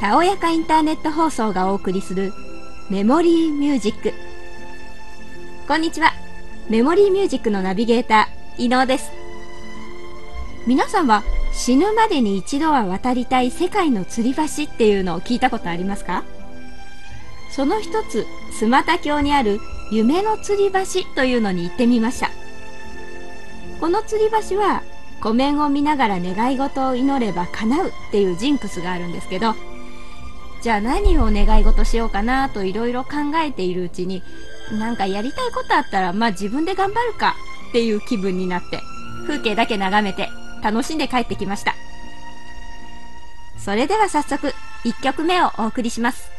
たおやかインターネット放送がお送りするメモリーミュージック。こんにちは。メモリーミュージックのナビゲーター伊能です。皆さんは死ぬまでに一度は渡りたい世界の吊り橋っていうのを聞いたことありますか？その一つスマタ峡にある夢の吊り橋というのに行ってみました。この吊り橋は湖面を見ながら願い事を祈れば叶うっていうジンクスがあるんですけどじゃあ何を願い事しようかなといろいろ考えているうちになんかやりたいことあったらまあ自分で頑張るかっていう気分になって風景だけ眺めて楽しんで帰ってきました。それでは早速1曲目をお送りします。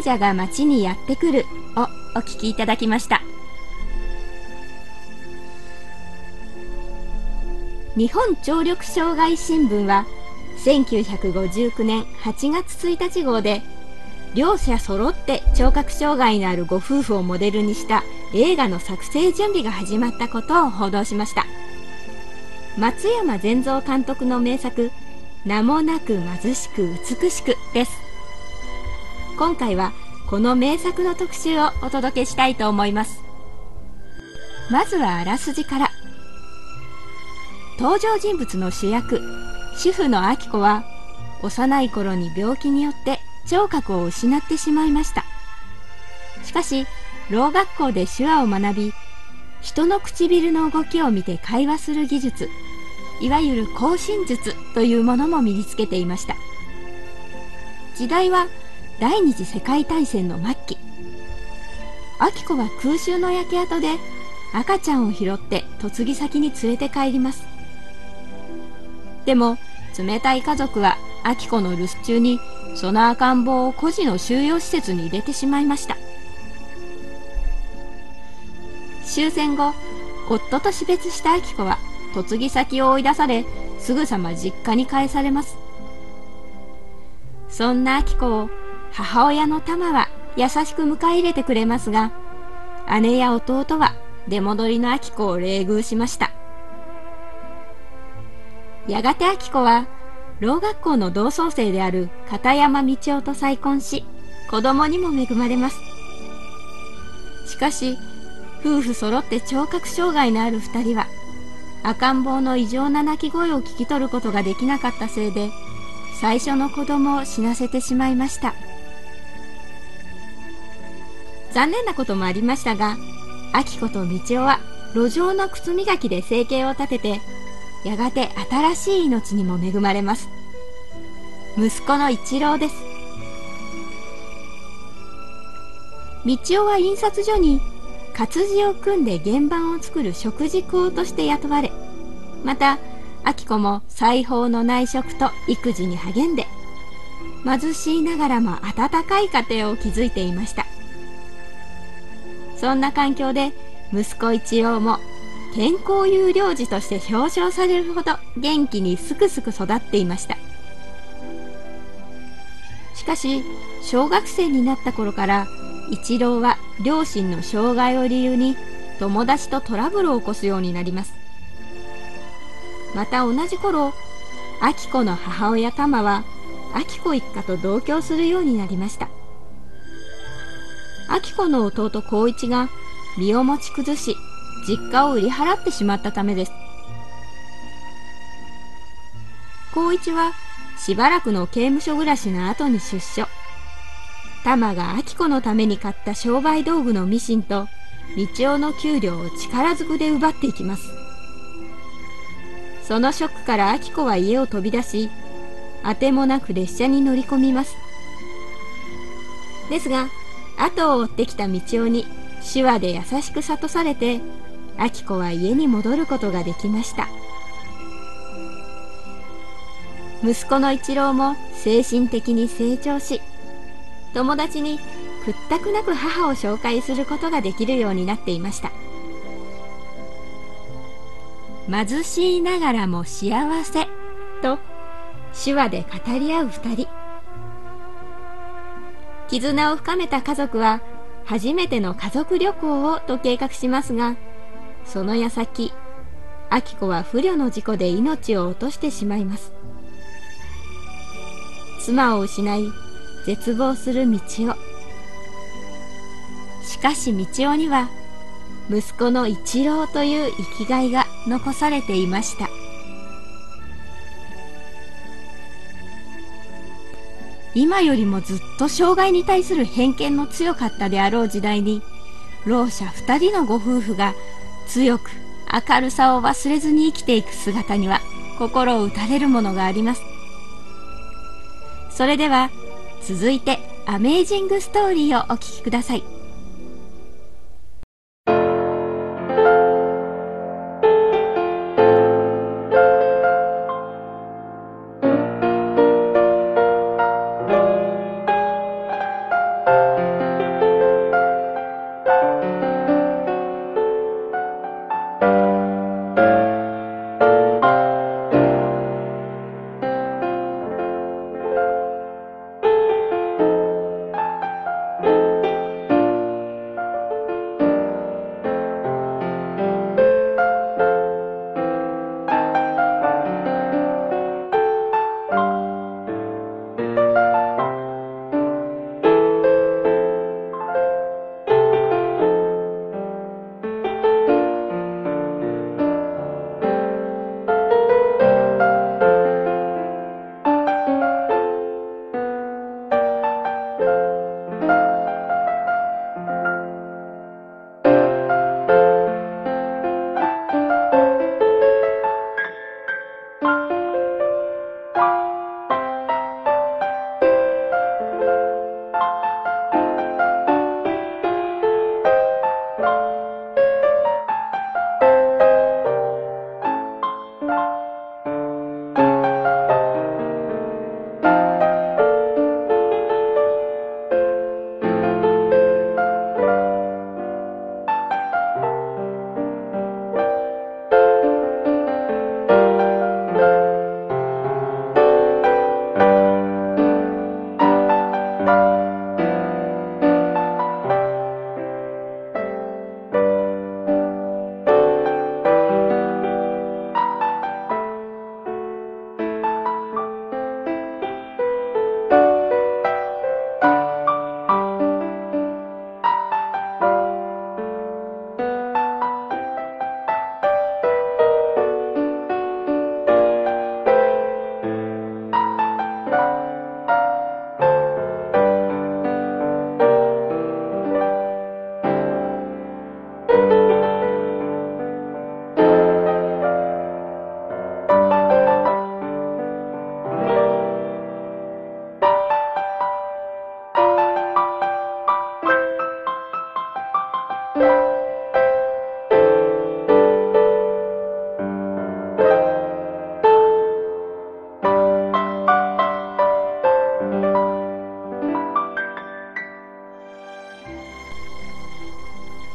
聖者が町にやってくる。をお聞きいただきました。日本聴力障害新聞は1959年8月1日号で両者揃って聴覚障害のあるご夫婦をモデルにした映画の作成準備が始まったことを報道しました。松山善三監督の名作「名もなく貧しく美しく」です。今回はこの名作の特集をお届けしたいと思います。まずはあらすじから。登場人物の主役主婦の明子は幼い頃に病気によって聴覚を失ってしまいました。しかしろう学校で手話を学び人の唇の動きを見て会話する技術いわゆる更新術というものも身につけていました。時代は第二次世界大戦の末期。明子は空襲の焼け跡で赤ちゃんを拾って嫁ぎ先に連れて帰ります。でも冷たい家族は明子の留守中にその赤ん坊を孤児の収容施設に入れてしまいました。終戦後夫と死別した明子は嫁ぎ先を追い出されすぐさま実家に帰されます。そんな明子を母親の玉は優しく迎え入れてくれますが姉や弟は出戻りの明子を冷遇しました。やがて明子はろう学校の同窓生である片山道夫と再婚し子供にも恵まれます。しかし夫婦揃って聴覚障害のある二人は赤ん坊の異常な泣き声を聞き取ることができなかったせいで最初の子供を死なせてしまいました。残念なこともありましたが明子と道夫は路上の靴磨きで生計を立ててやがて新しい命にも恵まれます。息子の一郎です。道夫は印刷所に活字を組んで原版を作る食事工として雇われまた明子も裁縫の内職と育児に励んで貧しいながらも温かい家庭を築いていました。そんな環境で息子一郎も健康有料児として表彰されるほど元気にすくすく育っていました。しかし小学生になった頃から一郎は両親の障害を理由に友達とトラブルを起こすようになります。また同じ頃明子の母親玉は明子一家と同居するようになりました。明子の弟光一が身を持ち崩し実家を売り払ってしまったためです。光一はしばらくの刑務所暮らしの後に出所。玉が明子のために買った商売道具のミシンと道夫の給料を力ずくで奪っていきます。そのショックから明子は家を飛び出しあてもなく列車に乗り込みます。ですが後を追ってきた道夫に手話で優しく諭されて明子は家に戻ることができました。息子の一郎も精神的に成長し友達に屈託なく母を紹介することができるようになっていました。貧しいながらも幸せと手話で語り合う二人。絆を深めた家族は初めての家族旅行をと計画しますがその矢先明子は不慮の事故で命を落としてしまいます。妻を失い絶望する道夫しかし道夫には息子の一郎という生きがいが残されていました。今よりもずっと障害に対する偏見の強かったであろう時代にろう者2人のご夫婦が強く明るさを忘れずに生きていく姿には心を打たれるものがあります。それでは続いてアメージングストーリーをお聴きください。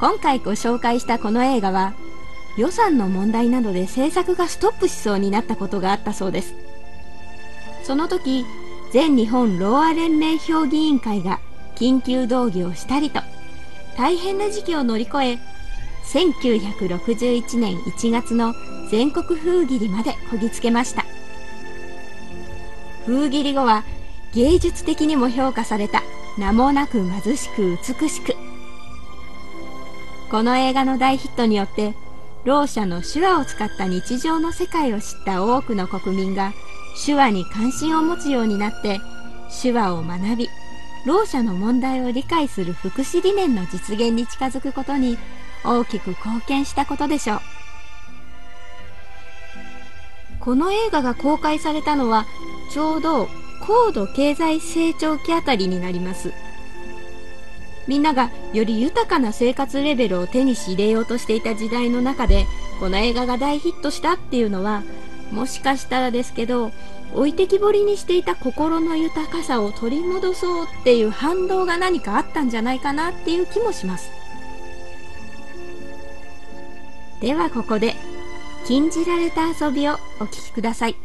今回ご紹介したこの映画は予算の問題などで制作がストップしそうになったことがあったそうです。その時全日本ローア連盟評議員会が緊急動議をしたりと大変な時期を乗り越え1961年1月の全国風切りまでこぎつけました。風切り後は芸術的にも評価された名もなく貧しく美しくこの映画の大ヒットによってろう者の手話を使った日常の世界を知った多くの国民が手話に関心を持つようになって手話を学びろう者の問題を理解する福祉理念の実現に近づくことに大きく貢献したことでしょう。この映画が公開されたのはちょうど高度経済成長期あたりになります。みんながより豊かな生活レベルを手にし入れようとしていた時代の中でこの映画が大ヒットしたっていうのはもしかしたらですけど置いてきぼりにしていた心の豊かさを取り戻そうっていう反動が何かあったんじゃないかなっていう気もします。ではここで禁じられた遊びをお聴きください。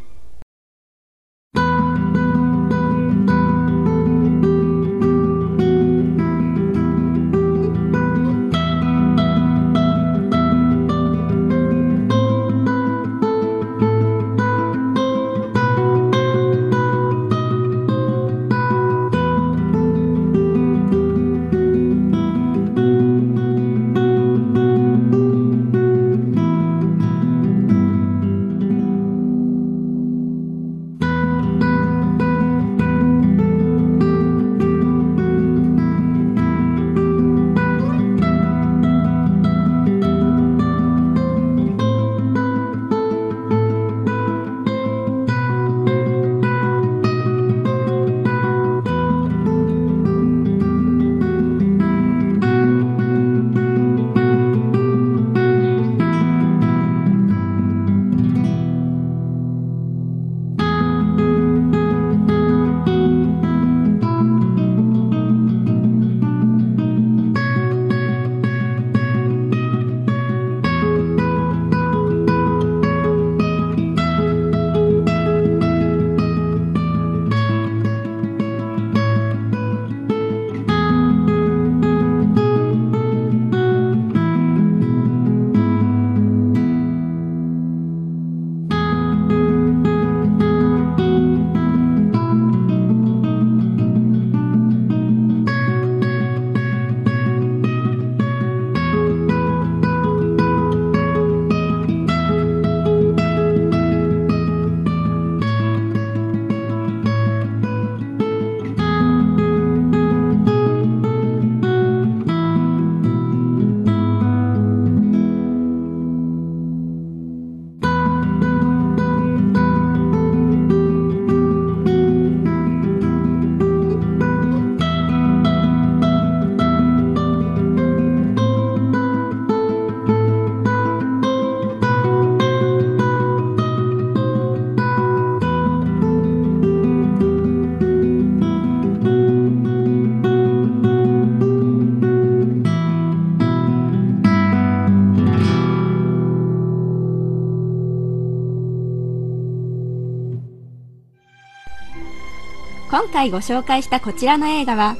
今回ご紹介したこちらの映画は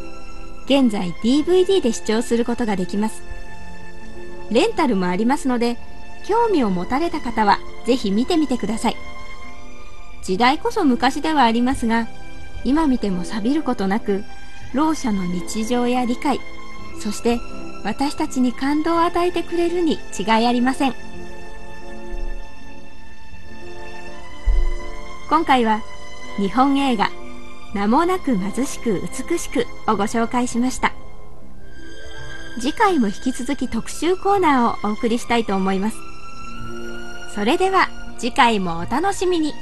現在 DVD で視聴することができます。レンタルもありますので興味を持たれた方はぜひ見てみてください。時代こそ昔ではありますが今見ても錆びることなくろう者の日常や理解そして私たちに感動を与えてくれるに違いありません。今回は日本映画名もなく貧しく美しくをご紹介しました。次回も引き続き特集コーナーをお送りしたいと思います。それでは次回もお楽しみに。